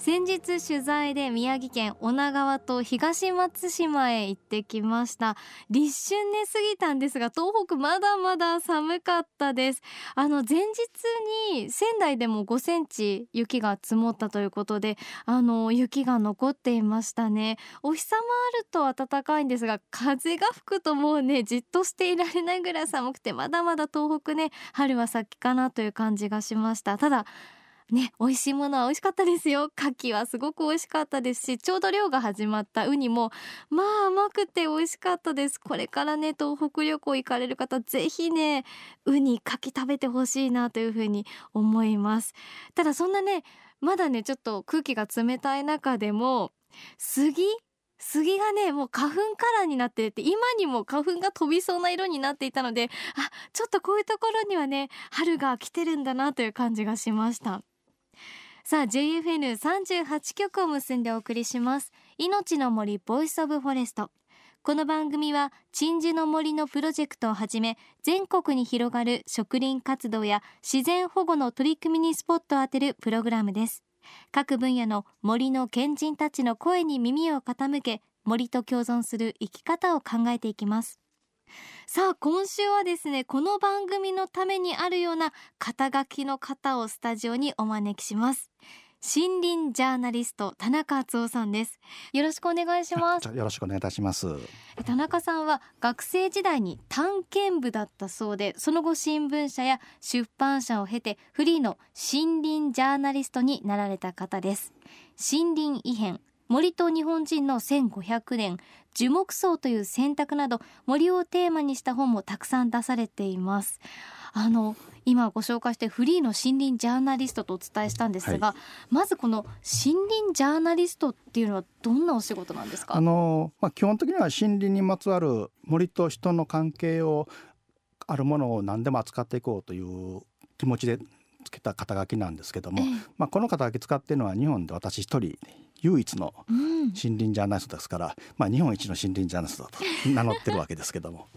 先日取材で宮城県女川と東松島へ行ってきました。立春ね過ぎたんですが東北まだまだ寒かったです。あの前日に仙台でも5センチ雪が積もったということであの雪が残っていましたね。お日様あると暖かいんですが風が吹くともうねじっとしていられないぐらい寒くてまだまだ東北ね春は先かなという感じがしました。ただね美味しいものは美味しかったですよ。牡蠣はすごく美味しかったですしちょうど漁が始まったウニもまあ甘くて美味しかったです。これからね東北旅行行かれる方ぜひねウニ牡蠣食べてほしいなというふうに思います。ただそんなねまだねちょっと空気が冷たい中でも杉杉がねもう花粉カラーになっていて今にも花粉が飛びそうな色になっていたのであちょっとこういうところにはね春が来てるんだなという感じがしました。さあ JFN38 曲を結んでお送りします。命の森 Voice of Forest。この番組は鎮守の森のプロジェクトをはじめ全国に広がる植林活動や自然保護の取り組みにスポットを当てるプログラムです。各分野の森の賢人たちの声に耳を傾け森と共存する生き方を考えていきます。さあ今週はですねこの番組のためにあるような肩書きの方をスタジオにお招きします。森林ジャーナリスト田中敦夫さんです。よろしくお願いします。よろしくお願いいたします。田中さんは学生時代に探検部だったそうでその後新聞社や出版社を経てフリーの森林ジャーナリストになられた方です。森林異変森と日本人の1500年樹木葬という選択など森をテーマにした本もたくさん出されています。あの今ご紹介してフリーの森林ジャーナリストとお伝えしたんですが、はい、まずこの森林ジャーナリストっていうのはどんなお仕事なんですか？あの、まあ、基本的には森林にまつわる森と人の関係をあるものを何でも扱っていこうという気持ちでつけた肩書きなんですけども、え。まあ、この肩書き使っているのは日本で私一人唯一の森林ジャーナリストですから、うん、まあ、日本一の森林ジャーナリストだと名乗ってるわけですけども。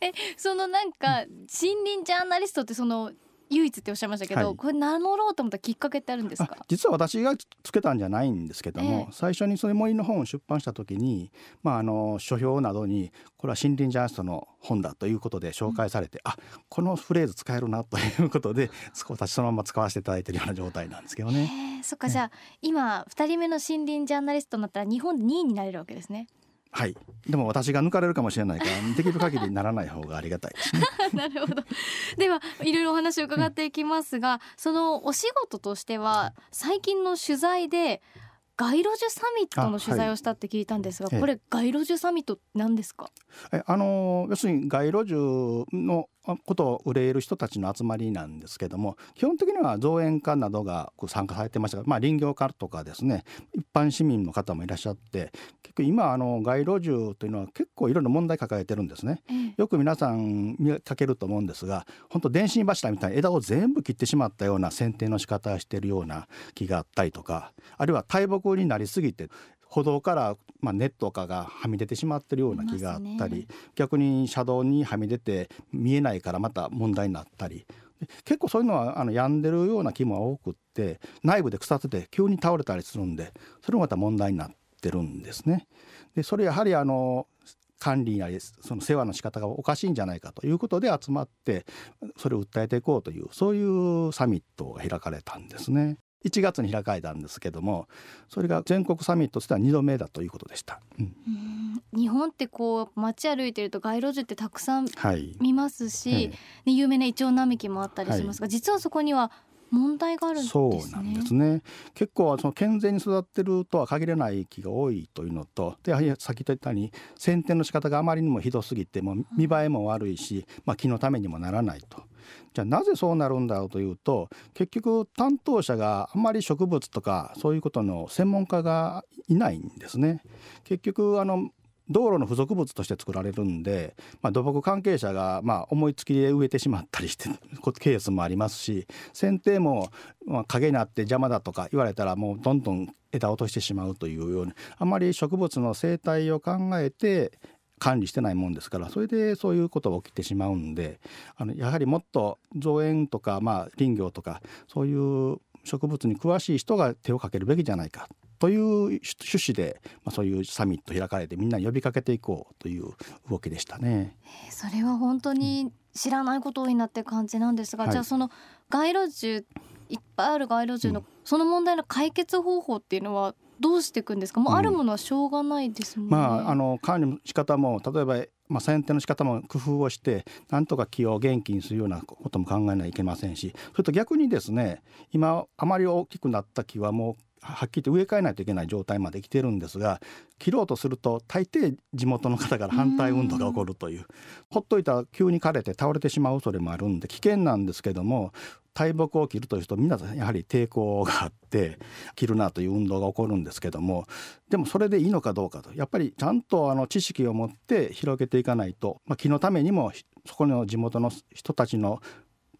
えそのなんか森林ジャーナリストってその唯一っておっしゃいましたけど、はい、これ名乗ろうと思ったきっかけってあるんですか？実は私がつけたんじゃないんですけども、えー、最初にそれ森の本を出版した時に、まあ、あの書評などにこれは森林ジャーナリストの本だということで紹介されて、うん、あこのフレーズ使えるなということで 私そのまま使わせていただいているような状態なんですけどね。えー、そっか、じゃあ今2人目の森林ジャーナリストになったら日本で2位になれるわけですね。はい。でも私が抜かれるかもしれないからできる限りならない方がありがたいですね。なるほど。ではいろいろお話を伺っていきますが、うん、そのお仕事としては最近の取材で街路樹サミットの取材をしたって聞いたんですが、はい、これ街路樹サミット何ですか？えあの要するに街路樹のことを憂える人たちの集まりなんですけども基本的には造園家などが参加されてましたが、まあ、林業家とかですね一般市民の方もいらっしゃって結局今あの街路樹というのは結構いろいろ問題抱えてるんですね、うん、よく皆さん見かけると思うんですが本当電信柱みたいな枝を全部切ってしまったような剪定の仕方をしているような木があったりとかあるいは大木になりすぎて歩道から、まあ、ネットとかがはみ出てしまってるような木があったり、ね、逆に車道にはみ出て見えないからまた問題になったり結構そういうのはあの病んでるような木も多くって内部で腐ってて急に倒れたりするんでそれもまた問題になってるんですね。でそれやはりあの管理やその世話の仕方がおかしいんじゃないかということで集まってそれを訴えていこうというそういうサミットが開かれたんですね。1月に開かれたんですけどもそれが全国サミットとしては2度目だということでした。うん、日本ってこう街歩いてると街路樹ってたくさん見ますし、はい、ね、有名なイチョウ並木もあったりしますが、はい、実はそこには問題があるんです、ね、そうなんですね結構その健全に育ってるとは限らない木が多いというのとでやはり先言ったように剪定の仕方があまりにもひどすぎても見栄えも悪いし、まあ、木のためにもならないと。じゃあなぜそうなるんだろうというと結局担当者があんまり植物とかそういうことの専門家がいないんですね。結局あの道路の付属物として作られるんで、まあ、土木関係者がま思いつきで植えてしまったりして ケースもありますし剪定もまあ影になって邪魔だとか言われたらもうどんどん枝落としてしまうというようにあまり植物の生態を考えて管理してないもんですからそれでそういうことが起きてしまうんであのやはりもっと造園とか、まあ、林業とかそういう植物に詳しい人が手をかけるべきじゃないか。という趣旨で、まあ、そういうサミット開かれてみんな呼びかけていこうという動きでしたね。それは本当に知らないこと多いなって感じなんですが、うん、じゃあその街路樹いっぱいある街路樹の、その問題の解決方法っていうのはどうしていくんですか？もうあるものはしょうがないですもんね、うん、まああの管理の仕方も例えばまあ、剪定の仕方も工夫をしてなんとか木を元気にするようなことも考えないといけませんしそれと逆にですね今あまり大きくなった木はもうはっきり言って植え替えないといけない状態まで来てるんですが切ろうとすると大抵地元の方から反対運動が起こるというほっといたら急に枯れて倒れてしまう恐れもあるんで危険なんですけども大木を切るという人皆さんやはり抵抗があって切るなという運動が起こるんですけどもでもそれでいいのかどうかとやっぱりちゃんとあの知識を持って広げていかないと、まあ、木のためにもそこの地元の人たちの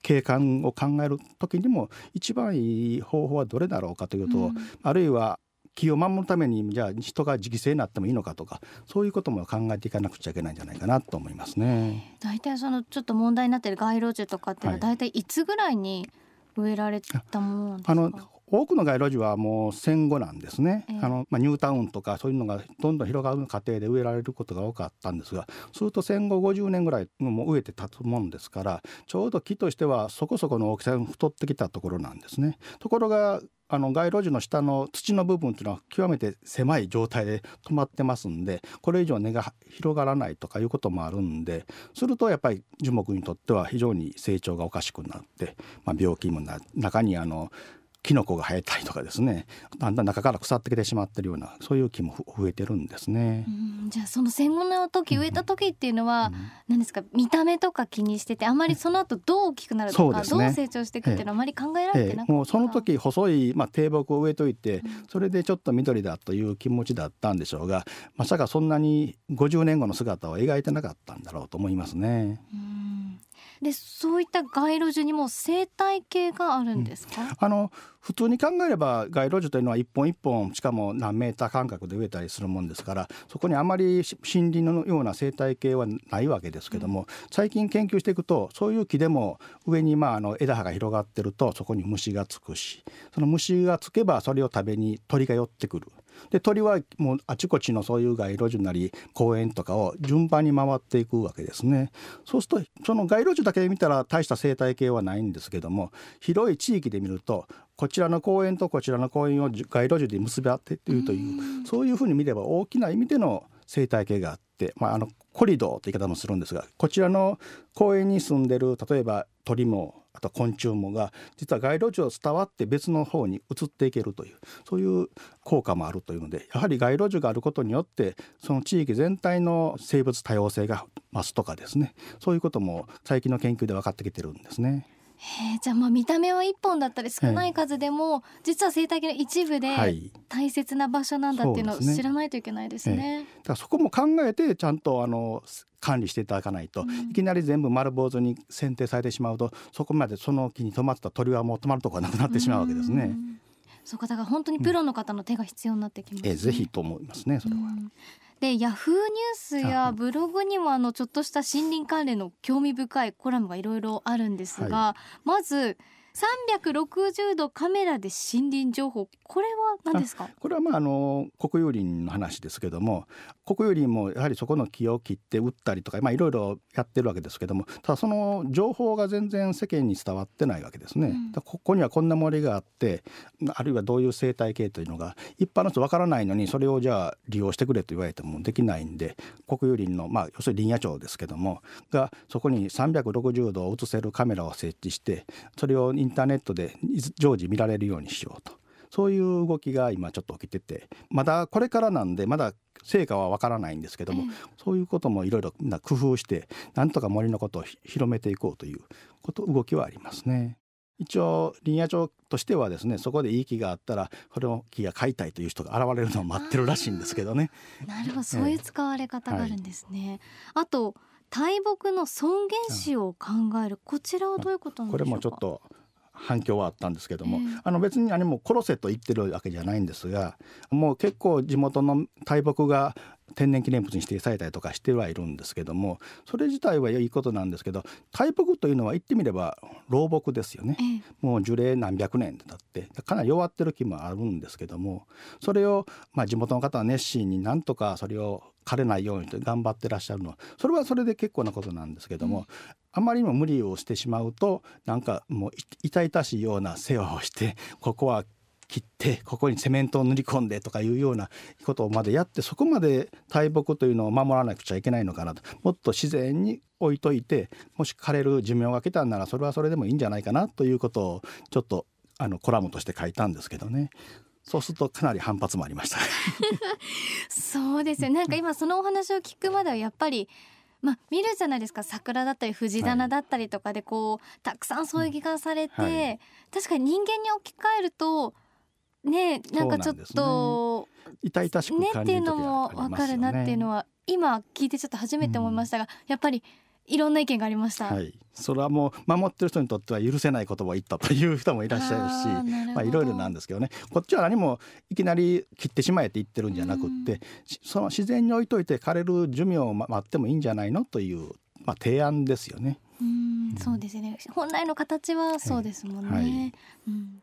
景観を考える時にも一番いい方法はどれだろうかというと、うん、あるいは木を守るためにじゃあ人が犠牲になってもいいのかとかそういうことも考えていかなくちゃいけないんじゃないかなと思いますね。大体そのちょっと問題になっている街路樹とかってい。うのは大体いつぐらいに植えられたものなんですか、あの多くの街路樹はもう戦後なんですね、えー、あのまあ、ニュータウンとかそういうのがどんどん広がる過程で植えられることが多かったんですがすると戦後50年ぐらいも植えて立つもんですからちょうど木としてはそこそこの大きさに太ってきたところなんですね。ところがあの街路樹の下の土の部分というのは極めて狭い状態で止まってますんでこれ以上根が広がらないとかいうこともあるんでするとやっぱり樹木にとっては非常に成長がおかしくなって、まあ、病気もな中にあのキノコが生えたりとかですね。だんだん中から腐ってきてしまってるようなそういう木も増えてるんですね。じゃあその戦後の時植えた時っていうのは、うん、何ですか見た目とか気にしててあまりその後どう大きくなるとか、ね、どう成長していくっていうのはあまり考えられてなかった、ええ、もうその時細い、まあ、低木を植えといて、それでちょっと緑だという気持ちだったんでしょうがまさかそんなに50年後の姿を描いてなかったんだろうと思いますね。うんでそういった街路樹にも生態系があるんですか、うん、あの普通に考えれば街路樹というのは一本一本しかも何メーター間隔で植えたりするもんですからそこにあまり森林のような生態系はないわけですけども、うん、最近研究していくとそういう木でも上にまああの枝葉が広がってるとそこに虫がつくしその虫がつけばそれを食べに鳥が寄ってくる。で鳥はもうあちこちのそういう街路樹なり公園とかを順番に回っていくわけですね。そうするとその街路樹だけで見たら大した生態系はないんですけども広い地域で見るとこちらの公園とこちらの公園を街路樹で結び合っているというそういうふうに見れば大きな意味での生態系があって、まあ、あのコリドーという言い方もするんですがこちらの公園に住んでる例えば鳥もあと昆虫もが実は街路樹を伝わって別の方に移っていけるというそういう効果もあるというのでやはり街路樹があることによってその地域全体の生物多様性が増すとかですねそういうことも最近の研究で分かってきてるんですね。へじゃあまあ見た目は1本だったり少ない数でも、実は生態系の一部で大切な場所なんだっていうのを知らないといけないですね。はい、だからそこも考えてちゃんとあの管理していただかないと、うん、いきなり全部丸坊主に選定されてしまうとそこまでその木に止まってた鳥はもう止まるとこがなくなってしまうわけですね。そうかだから本当にプロの方の手が必要になってきます、ね、えぜひと思いますねそれは。でヤフーニュースやブログにもあのちょっとした森林関連の興味深いコラムがいろいろあるんですが、はい、まず360度カメラで森林情報これは何ですか？これはまああの国有林の話ですけども国有林もやはりそこの木を切って売ったりとかまあいろいろやってるわけですけどもただその情報が全然世間に伝わってないわけですね。うん、ここにはこんな森があってあるいはどういう生態系というのが一般の人わからないのにそれをじゃあ利用してくれと言われてもできないんで国有林のまあ要するに林野庁ですけどもがそこに360度を映せるカメラを設置してそれをインターネットで常時見られるようにしようと。そういう動きが今ちょっと起きててまだこれからなんでまだ成果はわからないんですけども、えー、そういうこともいろいろ工夫してなんとか森のことを広めていこうということ動きはありますね。一応林野庁としてはですねそこでいい木があったらこれを木が買いたいという人が現れるのを待ってるらしいんですけどね。なるほどそういう使われ方があるんですね。はい、あと大木の尊厳死を考える、こちらはどういうことこれもちょっと反響はあったんですけども、えー、あの別に何も殺せと言ってるわけじゃないんですがもう結構地元の大木が天然記念物に指定されたりとかしてはいるんですけどもそれ自体はいいことなんですけど大木というのは言ってみれば老木ですよね、えー、もう樹齢何百年だってかなり弱ってる木もあるんですけどもそれをまあ地元の方は熱心になんとかそれを枯れないようにと頑張ってらっしゃるのはそれはそれで結構なことなんですけども、うん、あまりにも無理をしてしまうとなんかもう痛々しいような世話をしてここは切ってここにセメントを塗り込んでとかいうようなことまでやってそこまで大木というのを守らなくちゃいけないのかなと。もっと自然に置いといてもし枯れる寿命が来たんならそれはそれでもいいんじゃないかなということをちょっとあのコラムとして書いたんですけどね。そうするとかなり反発もありました。そうですよなんか今そのお話を聞くまではやっぱりまあ、見るじゃないですか。桜だったり藤棚だったりとかでこう、はい、たくさん添え木がされて、はい、確かに人間に置き換えるとねなんかちょっと、ね、痛々しくねっていうのも分かるなっていうのは今聞いてちょっと初めて思いましたが、うん、やっぱりいろんな意見がありました。はい、それはもう守ってる人にとっては許せない言葉を言ったという人もいらっしゃるし、まあいろいろなんですけどね。こっちは何もいきなり切ってしまえって言ってるんじゃなくって、その自然に置いといて枯れる寿命を待ってもいいんじゃないのというまあ提案ですよね。うん、そうですね。本来の形はそうですもんね。はい、うん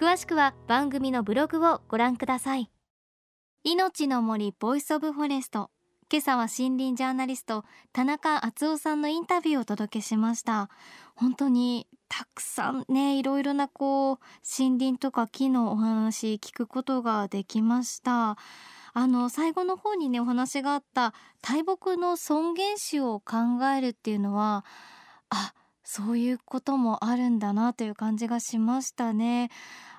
詳しくは番組のブログをご覧ください。命の森 Voice of Forest。今朝は森林ジャーナリスト田中淳夫さんのインタビューをお届けしました。本当にたくさんねいろいろなこう森林とか木のお話聞くことができました。あの最後の方にねお話があった大木の尊厳死を考えるっていうのはあそういうこともあるんだなという感じがしましたね。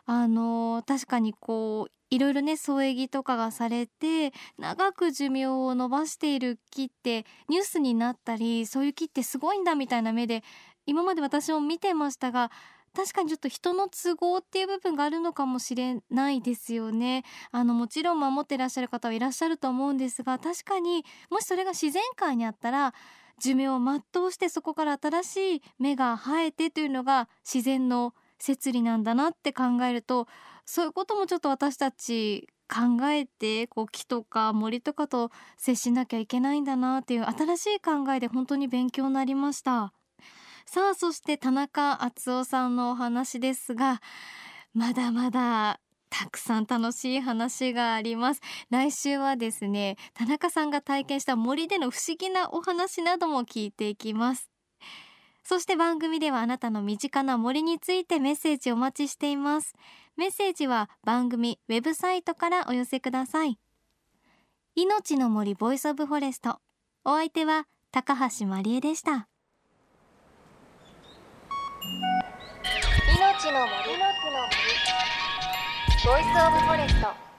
あの確かにこういろいろね添え木とかがされて長く寿命を延ばしている木ってニュースになったりそういう木ってすごいんだみたいな目で今まで私も見てましたが確かにちょっと人の都合っていう部分があるのかもしれないですよね。あのもちろん守ってらっしゃる方はいらっしゃると思うんですが確かにもしそれが自然界にあったら寿命を全うしてそこから新しい芽が生えてというのが自然の摂理なんだなって考えるとそういうこともちょっと私たち考えてこう木とか森とかと接しなきゃいけないんだなっていう新しい考えで本当に勉強になりました。さあそして田中敦夫さんのお話ですがまだまだたくさん楽しい話があります。来週はですね田中さんが体験した森での不思議なお話なども聞いていきます。そして番組ではあなたの身近な森についてメッセージお待ちしています。メッセージは番組ウェブサイトからお寄せください。命の森 Voice of Forest。お相手は高橋万里恵でした。命の森。ボイスオブフォレスト。